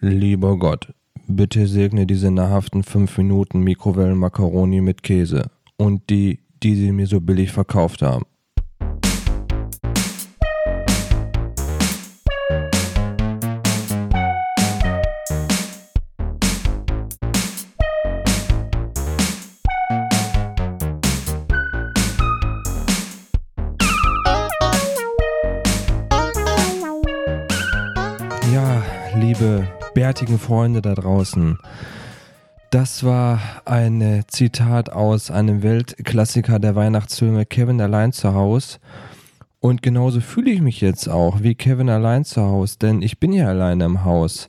Lieber Gott, bitte segne diese nahrhaften 5 Minuten Mikrowellen-Makaroni mit Käse und die, die sie mir so billig verkauft haben. Liebe bärtigen Freunde da draußen. Das war ein äh, Zitat aus einem Weltklassiker der Weihnachtsfilme Kevin allein zu Haus. Und genauso fühle ich mich jetzt auch wie Kevin allein zu Haus, denn ich bin ja alleine im Haus.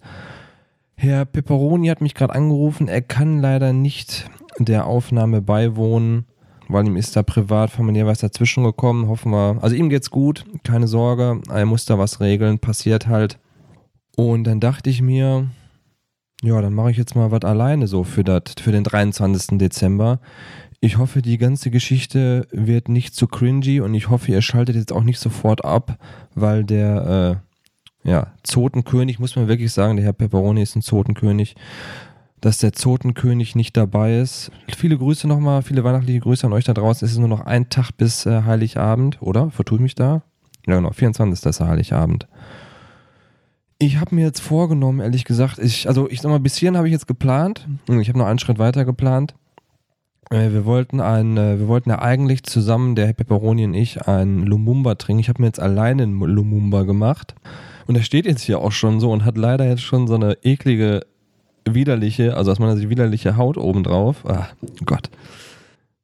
Herr Pepperoni hat mich gerade angerufen, er kann leider nicht der Aufnahme beiwohnen, weil ihm ist da privat familiär was dazwischen gekommen. Hoffen wir, also ihm geht's gut, keine Sorge, er muss da was regeln, passiert halt. Und dann dachte ich mir, ja, dann mache ich jetzt mal was alleine so für, dat, für den 23. Dezember. Ich hoffe, die ganze Geschichte wird nicht zu cringy und ich hoffe, ihr schaltet jetzt auch nicht sofort ab, weil der äh, ja, Zotenkönig, muss man wirklich sagen, der Herr Pepperoni ist ein Zotenkönig, dass der Zotenkönig nicht dabei ist. Viele Grüße nochmal, viele weihnachtliche Grüße an euch da draußen. Es ist nur noch ein Tag bis äh, Heiligabend, oder? Vertue ich mich da? Ja, genau, 24. ist Heiligabend. Ich habe mir jetzt vorgenommen, ehrlich gesagt, ich, also ich sag mal, bis hierhin habe ich jetzt geplant. Ich habe noch einen Schritt weiter geplant. Äh, wir wollten ein, äh, wir wollten ja eigentlich zusammen, der Pepperoni und ich, ein Lumumba trinken. Ich habe mir jetzt alleine einen Lumumba gemacht. Und er steht jetzt hier auch schon so und hat leider jetzt schon so eine eklige, widerliche, also aus meiner Sicht widerliche Haut oben drauf. Ah, Gott.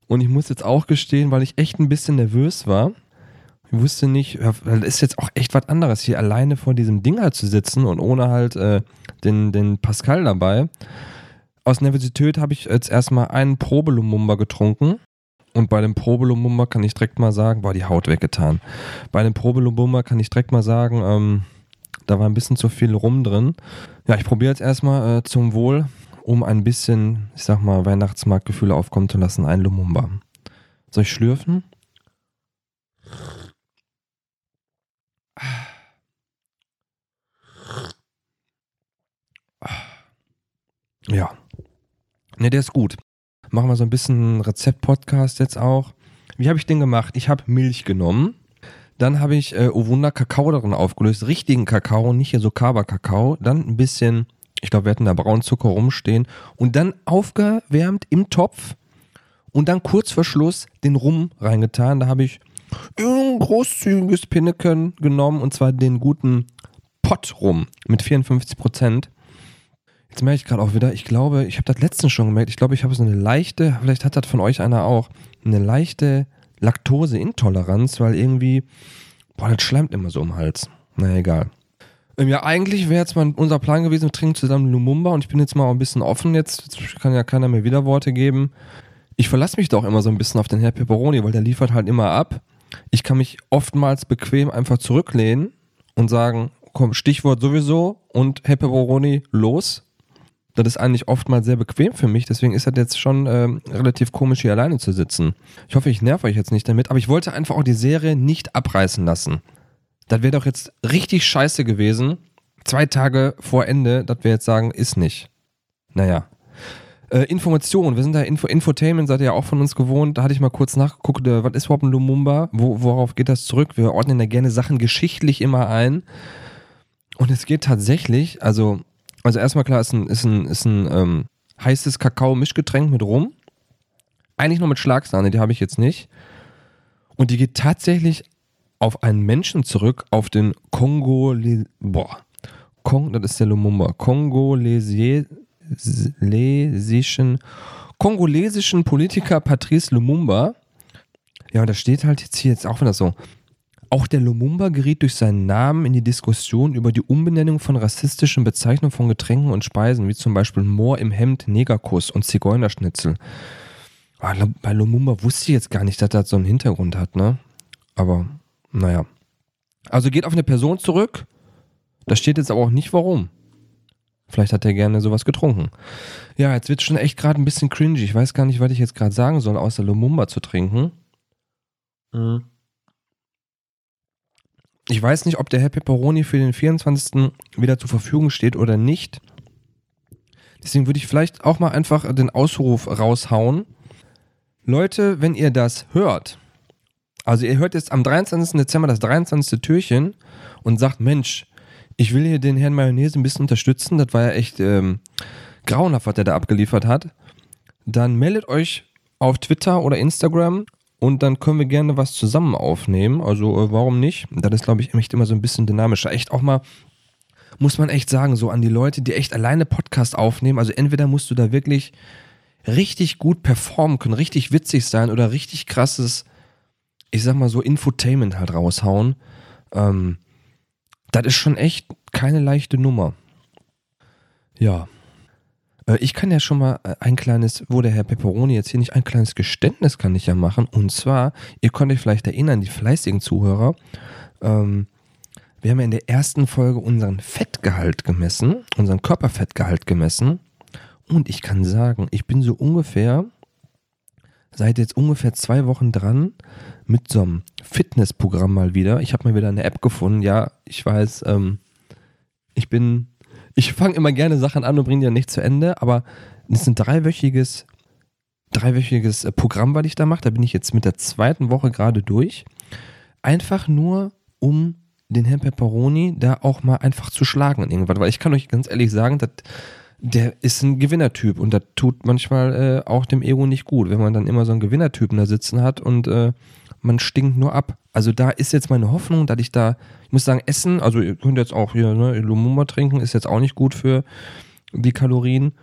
Und ich muss jetzt auch gestehen, weil ich echt ein bisschen nervös war, wusste nicht, das ist jetzt auch echt was anderes, hier alleine vor diesem Ding halt zu sitzen und ohne halt äh, den, den Pascal dabei. Aus Nervosität habe ich jetzt erstmal einen Probelumumba getrunken. Und bei dem Probelumumba kann ich direkt mal sagen, boah, die Haut weggetan. Bei dem Probelumumba kann ich direkt mal sagen, ähm, da war ein bisschen zu viel rum drin. Ja, ich probiere jetzt erstmal äh, zum Wohl, um ein bisschen, ich sag mal, Weihnachtsmarktgefühle aufkommen zu lassen, ein Lumumba. Soll ich schlürfen? Ja. Ne, der ist gut. Machen wir so ein bisschen Rezept-Podcast jetzt auch. Wie habe ich den gemacht? Ich habe Milch genommen. Dann habe ich äh, Owunder Kakao darin aufgelöst. Richtigen Kakao, nicht hier so Kaba-Kakao. Dann ein bisschen, ich glaube, wir hatten da Braunzucker rumstehen. Und dann aufgewärmt im Topf. Und dann kurz vor Schluss den Rum reingetan. Da habe ich ein großzügiges Pinneken genommen. Und zwar den guten Pott rum mit 54 Prozent. Jetzt merke ich gerade auch wieder, ich glaube, ich habe das letztens schon gemerkt, ich glaube, ich habe so eine leichte, vielleicht hat das von euch einer auch, eine leichte Laktoseintoleranz, weil irgendwie, boah, das schleimt immer so im Hals. Naja, egal. Ähm, ja, eigentlich wäre jetzt mal unser Plan gewesen, wir trinken zusammen Lumumba und ich bin jetzt mal ein bisschen offen jetzt, jetzt kann ja keiner mehr Widerworte geben. Ich verlasse mich doch immer so ein bisschen auf den Herr Pepperoni, weil der liefert halt immer ab. Ich kann mich oftmals bequem einfach zurücklehnen und sagen, komm, Stichwort sowieso und Herr Pepperoni, los. Das ist eigentlich oftmals sehr bequem für mich, deswegen ist das jetzt schon ähm, relativ komisch, hier alleine zu sitzen. Ich hoffe, ich nerv euch jetzt nicht damit, aber ich wollte einfach auch die Serie nicht abreißen lassen. Das wäre doch jetzt richtig scheiße gewesen. Zwei Tage vor Ende, dass wir jetzt sagen, ist nicht. Naja. Äh, Information, wir sind da Info Infotainment, seid ihr ja auch von uns gewohnt. Da hatte ich mal kurz nachgeguckt, äh, was ist überhaupt ein Lumumba? Wo, worauf geht das zurück? Wir ordnen da gerne Sachen geschichtlich immer ein. Und es geht tatsächlich, also also erstmal klar, ist ein, ist ein, ist ein ähm, heißes Kakao-Mischgetränk mit Rum. Eigentlich nur mit Schlagsahne, die habe ich jetzt nicht. Und die geht tatsächlich auf einen Menschen zurück, auf den Kongolesischen, boah, Kong, das ist der Lumumba, Kongolesischen, kongolesischen Politiker Patrice Lumumba. Ja, und da steht halt jetzt hier jetzt auch wieder so, auch der Lumumba geriet durch seinen Namen in die Diskussion über die Umbenennung von rassistischen Bezeichnungen von Getränken und Speisen, wie zum Beispiel Moor im Hemd, Negerkuss und Zigeunerschnitzel. Ah, bei Lumumba wusste ich jetzt gar nicht, dass das so einen Hintergrund hat, ne? Aber, naja. Also geht auf eine Person zurück. Da steht jetzt aber auch nicht warum. Vielleicht hat er gerne sowas getrunken. Ja, jetzt wird es schon echt gerade ein bisschen cringy. Ich weiß gar nicht, was ich jetzt gerade sagen soll, außer Lumumba zu trinken. Mhm. Ich weiß nicht, ob der Herr Pepperoni für den 24. wieder zur Verfügung steht oder nicht. Deswegen würde ich vielleicht auch mal einfach den Ausruf raushauen. Leute, wenn ihr das hört, also ihr hört jetzt am 23. Dezember das 23. Türchen und sagt, Mensch, ich will hier den Herrn Mayonnaise ein bisschen unterstützen, das war ja echt ähm, grauenhaft, was der da abgeliefert hat, dann meldet euch auf Twitter oder Instagram und dann können wir gerne was zusammen aufnehmen. Also äh, warum nicht? Das ist, glaube ich, echt immer so ein bisschen dynamischer. Echt auch mal, muss man echt sagen, so an die Leute, die echt alleine Podcast aufnehmen. Also entweder musst du da wirklich richtig gut performen können, richtig witzig sein oder richtig krasses, ich sag mal so, Infotainment halt raushauen. Ähm, das ist schon echt keine leichte Nummer. Ja. Äh, ich kann ja schon mal äh, ein kleines, wo der Herr Pepperoni jetzt hier nicht ein kleines Geständnis kann ich ja machen. Und zwar, ihr könnt euch vielleicht erinnern, die fleißigen Zuhörer, ähm, wir haben ja in der ersten Folge unseren Fettgehalt gemessen, unseren Körperfettgehalt gemessen. Und ich kann sagen, ich bin so ungefähr, seit jetzt ungefähr zwei Wochen dran mit so einem Fitnessprogramm mal wieder. Ich habe mal wieder eine App gefunden. Ja, ich weiß, ähm, ich bin, ich fange immer gerne Sachen an und bringe die ja nicht zu Ende, aber es ist ein dreiwöchiges, dreiwöchiges äh, Programm, was ich da mache. Da bin ich jetzt mit der zweiten Woche gerade durch. Einfach nur, um den Herrn Pepperoni da auch mal einfach zu schlagen in irgendwas. Weil ich kann euch ganz ehrlich sagen, dass der ist ein Gewinnertyp und das tut manchmal äh, auch dem Ego nicht gut, wenn man dann immer so einen Gewinnertypen da sitzen hat und äh, man stinkt nur ab. Also da ist jetzt meine Hoffnung, dass ich da, ich muss sagen, Essen, also ihr könnt jetzt auch hier ne, Lumumba trinken, ist jetzt auch nicht gut für die Kalorien.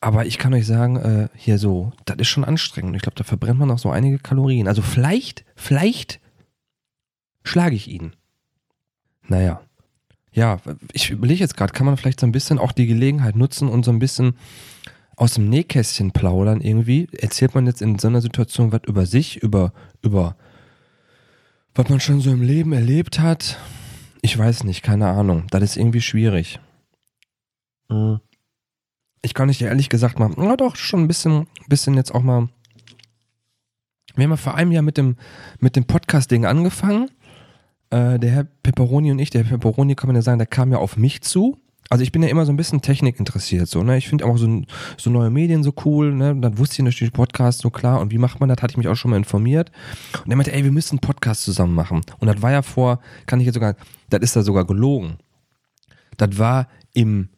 Aber ich kann euch sagen, äh, hier so, das ist schon anstrengend. Ich glaube, da verbrennt man auch so einige Kalorien. Also vielleicht, vielleicht schlage ich ihn. Naja, ja, ich überlege jetzt gerade, kann man vielleicht so ein bisschen auch die Gelegenheit nutzen und so ein bisschen aus dem Nähkästchen plaudern irgendwie? Erzählt man jetzt in so einer Situation was über sich, über, über was man schon so im Leben erlebt hat? Ich weiß nicht, keine Ahnung. Das ist irgendwie schwierig. Hm. Ich kann nicht ehrlich gesagt mal, na doch, schon ein bisschen, bisschen jetzt auch mal. Wir haben ja vor einem Jahr mit dem, mit dem Podcast-Ding angefangen äh, der Herr Pepperoni und ich, der Herr Pepperoni kann man ja sagen, der kam ja auf mich zu. Also ich bin ja immer so ein bisschen Technik interessiert, so, ne? Ich finde auch so, so neue Medien so cool, ne? Und dann wusste ich natürlich Podcast so klar und wie macht man das, hatte ich mich auch schon mal informiert. Und er meinte, ey, wir müssen einen Podcast zusammen machen. Und das war ja vor, kann ich jetzt sogar, das ist da sogar gelogen. Das war im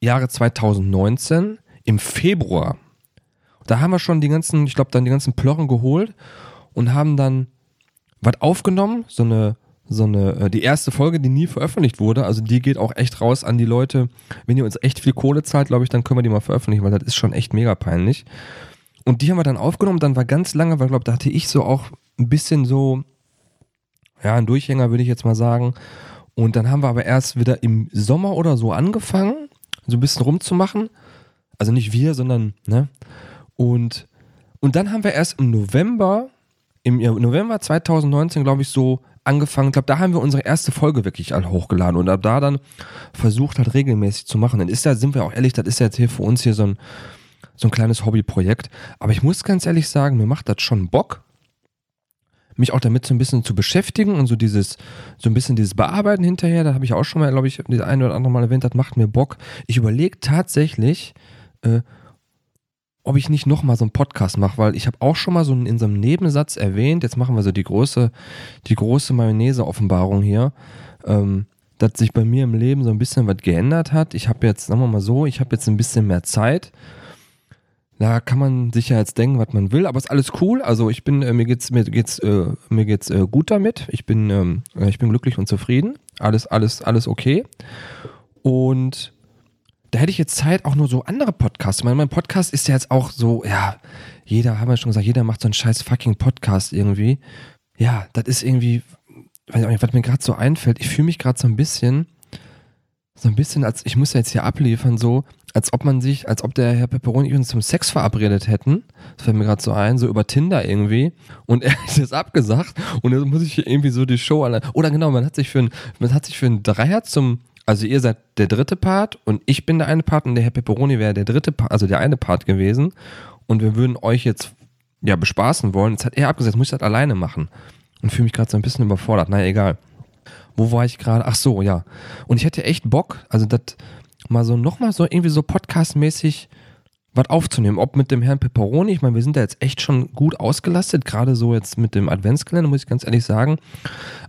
Jahre 2019, im Februar. Da haben wir schon die ganzen, ich glaube, dann die ganzen Plorren geholt und haben dann was aufgenommen, so eine, so eine, äh, die erste Folge, die nie veröffentlicht wurde. Also die geht auch echt raus an die Leute. Wenn ihr uns echt viel Kohle zahlt, glaube ich, dann können wir die mal veröffentlichen, weil das ist schon echt mega peinlich. Und die haben wir dann aufgenommen, dann war ganz lange, weil glaube da hatte ich so auch ein bisschen so, ja, ein Durchhänger würde ich jetzt mal sagen. Und dann haben wir aber erst wieder im Sommer oder so angefangen, so ein bisschen rumzumachen. Also nicht wir, sondern, ne? Und, und dann haben wir erst im November im November 2019, glaube ich, so angefangen. Ich glaube, da haben wir unsere erste Folge wirklich all hochgeladen und ab da dann versucht halt regelmäßig zu machen. Dann ist ja, sind wir auch ehrlich, das ist ja jetzt hier für uns hier so ein, so ein kleines Hobbyprojekt. Aber ich muss ganz ehrlich sagen, mir macht das schon Bock, mich auch damit so ein bisschen zu beschäftigen und so dieses, so ein bisschen dieses Bearbeiten hinterher. Da habe ich auch schon mal, glaube ich, das eine oder andere Mal erwähnt, das macht mir Bock. Ich überlege tatsächlich, äh, ob ich nicht nochmal so einen Podcast mache, weil ich habe auch schon mal so in so einem Nebensatz erwähnt, jetzt machen wir so die große, die große Mayonnaise-Offenbarung hier, ähm, dass sich bei mir im Leben so ein bisschen was geändert hat. Ich habe jetzt, sagen wir mal so, ich habe jetzt ein bisschen mehr Zeit. Da kann man sich ja jetzt denken, was man will, aber ist alles cool. Also ich bin, äh, mir geht's, mir geht's, äh, mir geht's äh, gut damit. Ich bin, ähm, ich bin glücklich und zufrieden. Alles, alles, alles okay. Und da hätte ich jetzt Zeit, auch nur so andere Podcasts. Mein, mein Podcast ist ja jetzt auch so, ja, jeder, haben wir schon gesagt, jeder macht so einen scheiß fucking Podcast irgendwie. Ja, das ist irgendwie, weiß ich nicht, was mir gerade so einfällt. Ich fühle mich gerade so ein bisschen, so ein bisschen, als ich muss ja jetzt hier abliefern, so, als ob man sich, als ob der Herr Pepperoni uns zum Sex verabredet hätten. Das fällt mir gerade so ein, so über Tinder irgendwie. Und er hat es abgesagt und jetzt muss ich hier irgendwie so die Show allein. Oder genau, man hat sich für ein, man hat sich für einen Dreier zum also ihr seid der dritte Part und ich bin der eine Part und der Herr Pepperoni wäre der dritte Part, also der eine Part gewesen. Und wir würden euch jetzt ja bespaßen wollen. Jetzt hat er abgesetzt, muss ich das alleine machen. Und fühle mich gerade so ein bisschen überfordert. Naja, egal. Wo war ich gerade? Ach so, ja. Und ich hätte echt Bock, also das mal so nochmal so irgendwie so podcastmäßig was aufzunehmen. Ob mit dem Herrn Pepperoni, ich meine, wir sind da jetzt echt schon gut ausgelastet, gerade so jetzt mit dem Adventskalender, muss ich ganz ehrlich sagen.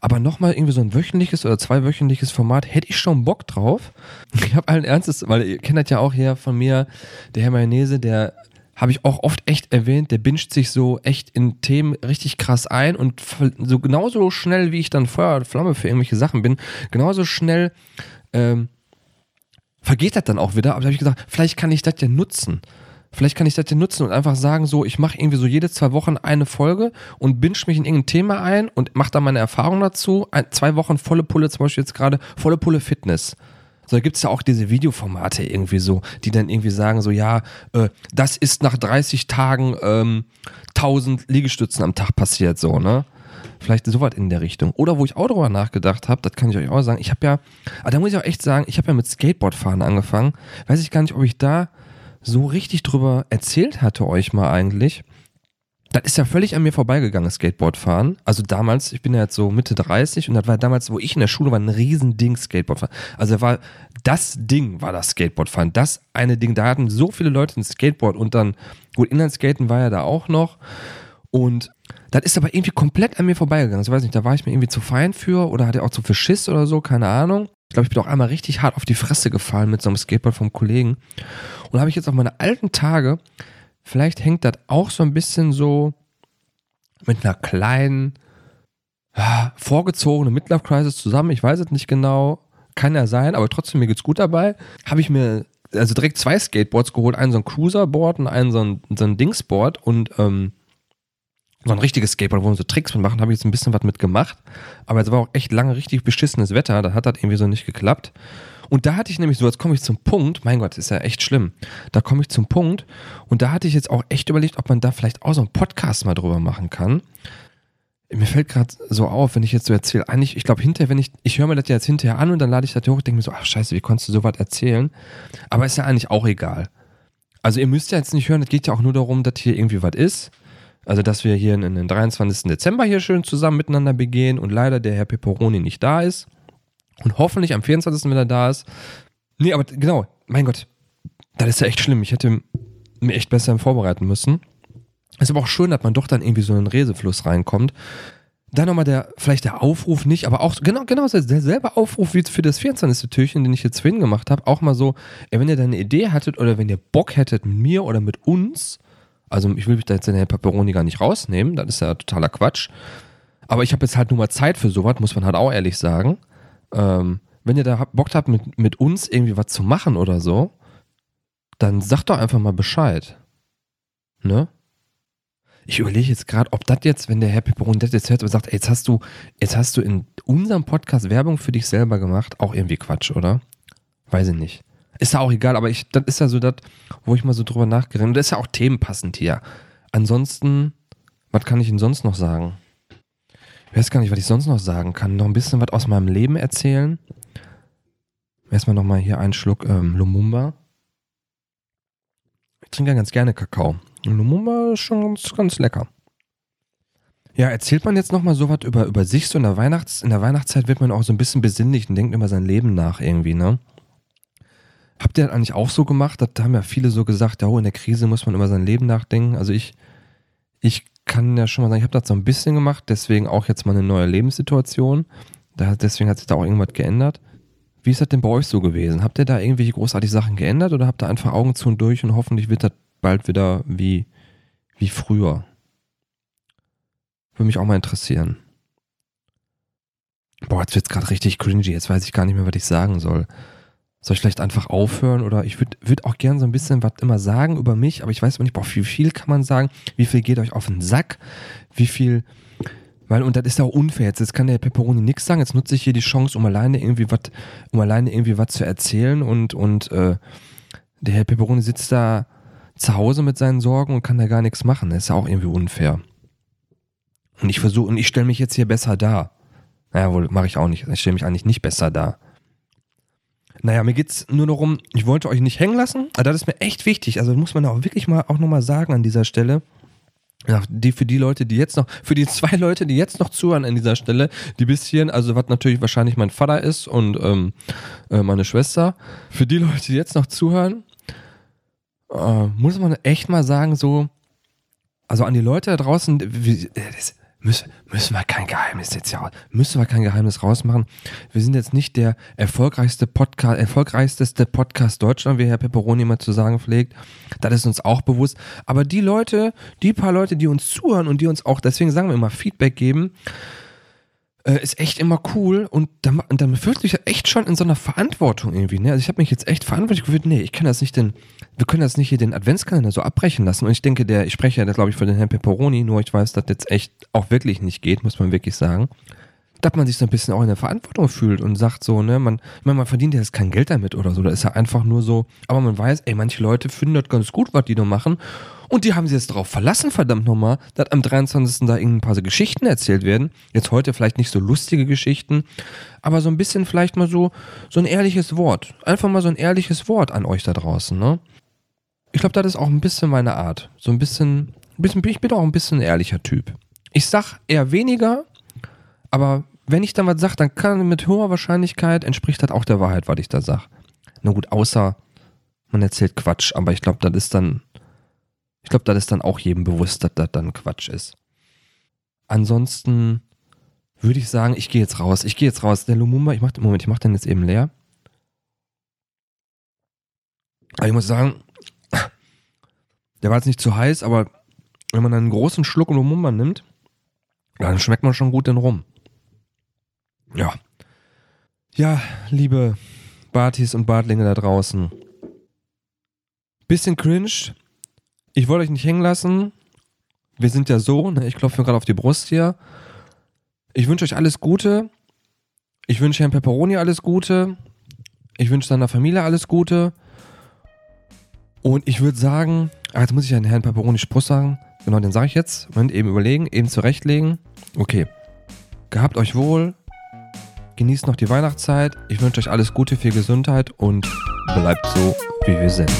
Aber nochmal irgendwie so ein wöchentliches oder zweiwöchentliches Format, hätte ich schon Bock drauf. Ich habe allen Ernstes, weil ihr kennt das ja auch hier von mir, der Herr Mayonnaise, der habe ich auch oft echt erwähnt, der binscht sich so echt in Themen richtig krass ein und so genauso schnell, wie ich dann Feuer und Flamme für irgendwelche Sachen bin, genauso schnell ähm, vergeht das dann auch wieder. Aber da habe ich gesagt, vielleicht kann ich das ja nutzen. Vielleicht kann ich das ja nutzen und einfach sagen, so, ich mache irgendwie so jede zwei Wochen eine Folge und binge mich in irgendein Thema ein und mache da meine Erfahrung dazu. Ein, zwei Wochen volle Pulle, zum Beispiel jetzt gerade volle Pulle Fitness. So, da gibt es ja auch diese Videoformate irgendwie so, die dann irgendwie sagen, so, ja, äh, das ist nach 30 Tagen ähm, 1000 Liegestützen am Tag passiert, so, ne? Vielleicht sowas in der Richtung. Oder wo ich auch drüber nachgedacht habe, das kann ich euch auch sagen, ich habe ja, ah, da muss ich auch echt sagen, ich habe ja mit Skateboardfahren angefangen. Weiß ich gar nicht, ob ich da so richtig drüber erzählt hatte euch mal eigentlich. Das ist ja völlig an mir vorbeigegangen, Skateboardfahren. Also damals, ich bin ja jetzt so Mitte 30 und das war damals, wo ich in der Schule war, ein Riesending Skateboardfahren. Also war das Ding war das Skateboardfahren. Das eine Ding, da hatten so viele Leute ein Skateboard und dann, gut, Inlineskaten war ja da auch noch. Und das ist aber irgendwie komplett an mir vorbeigegangen. Ich weiß nicht, da war ich mir irgendwie zu fein für oder hatte auch zu viel Schiss oder so, keine Ahnung. Ich glaube, ich bin auch einmal richtig hart auf die Fresse gefallen mit so einem Skateboard vom Kollegen. Und habe ich jetzt auf meine alten Tage, vielleicht hängt das auch so ein bisschen so mit einer kleinen, ja, vorgezogenen Midlife-Crisis zusammen. Ich weiß es nicht genau. Kann ja sein, aber trotzdem, mir geht's gut dabei. Habe ich mir also direkt zwei Skateboards geholt. Einen so ein Cruiserboard und einen so ein, so ein Dingsboard. Und ähm, so ein richtiges Skateboard, wo wir so Tricks mit machen, habe ich jetzt ein bisschen was mit gemacht. Aber es war auch echt lange richtig beschissenes Wetter, da hat das irgendwie so nicht geklappt. Und da hatte ich nämlich so, jetzt komme ich zum Punkt, mein Gott, ist ja echt schlimm. Da komme ich zum Punkt und da hatte ich jetzt auch echt überlegt, ob man da vielleicht auch so einen Podcast mal drüber machen kann. Mir fällt gerade so auf, wenn ich jetzt so erzähle, eigentlich, ich glaube hinterher, wenn ich, ich höre mir das jetzt hinterher an und dann lade ich das hoch denke mir so, ach scheiße, wie konntest du sowas erzählen? Aber ist ja eigentlich auch egal. Also ihr müsst ja jetzt nicht hören, es geht ja auch nur darum, dass hier irgendwie was ist. Also, dass wir hier in den 23. Dezember hier schön zusammen miteinander begehen und leider der Herr Pepperoni nicht da ist. Und hoffentlich am 24. wenn er da ist. Nee, aber genau, mein Gott, das ist ja echt schlimm. Ich hätte mir echt besser vorbereiten müssen. Ist aber auch schön, dass man doch dann irgendwie so in einen Resefluss reinkommt. Dann nochmal der, vielleicht der Aufruf nicht, aber auch genau, genau derselbe Aufruf wie für das 24. Türchen, den ich jetzt vorhin gemacht habe. Auch mal so, ey, wenn ihr da eine Idee hattet oder wenn ihr Bock hättet mit mir oder mit uns, also ich will mich da jetzt in der Pepperoni gar nicht rausnehmen, das ist ja totaler Quatsch. Aber ich habe jetzt halt nur mal Zeit für sowas, muss man halt auch ehrlich sagen. Ähm, wenn ihr da Bock habt, mit, mit uns irgendwie was zu machen oder so, dann sagt doch einfach mal Bescheid. Ne? Ich überlege jetzt gerade, ob das jetzt, wenn der Herr Pepperoni das jetzt hört und sagt, ey, jetzt hast du, jetzt hast du in unserem Podcast Werbung für dich selber gemacht, auch irgendwie Quatsch, oder? Weiß ich nicht. Ist ja auch egal, aber ich, das ist ja so das, wo ich mal so drüber nachgeredet das ist ja auch themenpassend hier. Ansonsten, was kann ich Ihnen sonst noch sagen? Ich weiß gar nicht, was ich sonst noch sagen kann. Noch ein bisschen was aus meinem Leben erzählen. Erstmal nochmal hier einen Schluck ähm, Lumumba. Ich trinke ja ganz gerne Kakao. Lumumba ist schon ganz, ganz lecker. Ja, erzählt man jetzt nochmal so was über, über sich, so in der, Weihnachts-, in der Weihnachtszeit wird man auch so ein bisschen besinnlich und denkt über sein Leben nach irgendwie, ne? Habt ihr das eigentlich auch so gemacht? Da haben ja viele so gesagt, ja, oh, in der Krise muss man über sein Leben nachdenken. Also ich, ich kann ja schon mal sagen, ich habe das so ein bisschen gemacht, deswegen auch jetzt mal eine neue Lebenssituation. Da, deswegen hat sich da auch irgendwas geändert. Wie ist das denn bei euch so gewesen? Habt ihr da irgendwelche großartige Sachen geändert oder habt ihr einfach Augen zu und durch und hoffentlich wird das bald wieder wie, wie früher? Würde mich auch mal interessieren. Boah, jetzt wird's gerade richtig cringy. Jetzt weiß ich gar nicht mehr, was ich sagen soll. Soll ich vielleicht einfach aufhören? Oder ich würde würd auch gern so ein bisschen was immer sagen über mich, aber ich weiß nicht, boah, wie viel kann man sagen? Wie viel geht euch auf den Sack? Wie viel. Weil, und das ist ja auch unfair. Jetzt, jetzt kann der Pepperoni nichts sagen. Jetzt nutze ich hier die Chance, um alleine irgendwie was, um alleine irgendwie was zu erzählen und, und äh, der Herr Pepperoni sitzt da zu Hause mit seinen Sorgen und kann da gar nichts machen. Das ist ja auch irgendwie unfair. Und ich versuche, und ich stelle mich jetzt hier besser dar. Naja, wohl, mache ich auch nicht. Ich stelle mich eigentlich nicht besser dar. Naja, mir geht's nur darum, ich wollte euch nicht hängen lassen, aber das ist mir echt wichtig. Also muss man auch wirklich mal auch nochmal sagen an dieser Stelle. Ja, die für die Leute, die jetzt noch, für die zwei Leute, die jetzt noch zuhören an dieser Stelle, die bisschen, also was natürlich wahrscheinlich mein Vater ist und ähm, äh, meine Schwester, für die Leute, die jetzt noch zuhören, äh, muss man echt mal sagen, so, also an die Leute da draußen, wie, das, müssen, müssen wir kein Geheimnis jetzt ja, müssen wir kein Geheimnis rausmachen. Wir sind jetzt nicht der erfolgreichste Podcast, erfolgreichste Podcast Deutschland, wie Herr Pepperoni immer zu sagen pflegt. Das ist uns auch bewusst. Aber die Leute, die paar Leute, die uns zuhören und die uns auch, deswegen sagen wir immer Feedback geben, äh, ist echt immer cool und dann, dann fühlt sich echt schon in so einer Verantwortung irgendwie. Ne? Also ich habe mich jetzt echt verantwortlich gefühlt, nee, ich kann das nicht den, wir können das nicht hier den Adventskalender so abbrechen lassen. Und ich denke, der, ich spreche ja, glaube ich, für den Herrn Pepperoni, nur ich weiß, dass das jetzt echt auch wirklich nicht geht, muss man wirklich sagen dass man sich so ein bisschen auch in der Verantwortung fühlt und sagt so, ne, man, ich meine, man verdient ja jetzt kein Geld damit oder so, da ist ja einfach nur so, aber man weiß, ey, manche Leute finden das ganz gut, was die da machen und die haben sich jetzt darauf verlassen, verdammt nochmal, dass am 23. da irgendein paar so Geschichten erzählt werden, jetzt heute vielleicht nicht so lustige Geschichten, aber so ein bisschen vielleicht mal so, so ein ehrliches Wort, einfach mal so ein ehrliches Wort an euch da draußen, ne. Ich glaube, das ist auch ein bisschen meine Art, so ein bisschen, ein bisschen, ich bin auch ein bisschen ein ehrlicher Typ. Ich sag eher weniger, aber wenn ich dann was sage, dann kann mit hoher Wahrscheinlichkeit entspricht das auch der Wahrheit, was ich da sage. Na gut, außer man erzählt Quatsch, aber ich glaube, das ist dann, ich glaube, das ist dann auch jedem bewusst, dass das dann Quatsch ist. Ansonsten würde ich sagen, ich gehe jetzt raus. Ich gehe jetzt raus. Der Lumumba, ich mach, Moment, ich mache den jetzt eben leer. Aber ich muss sagen, der war jetzt nicht zu heiß, aber wenn man einen großen Schluck Lumumba nimmt, dann schmeckt man schon gut den Rum. Ja. Ja, liebe Bartis und Bartlinge da draußen. Bisschen cringe. Ich wollte euch nicht hängen lassen. Wir sind ja so, ne? ich klopfe mir gerade auf die Brust hier. Ich wünsche euch alles Gute. Ich wünsche Herrn Pepperoni alles Gute. Ich wünsche seiner Familie alles Gute. Und ich würde sagen, ah, jetzt muss ich an Herrn Pepperoni Spruch sagen. Genau, den sage ich jetzt. Moment, eben überlegen, eben zurechtlegen. Okay. Gehabt euch wohl. Genießt noch die Weihnachtszeit. Ich wünsche euch alles Gute, viel Gesundheit und bleibt so, wie wir sind.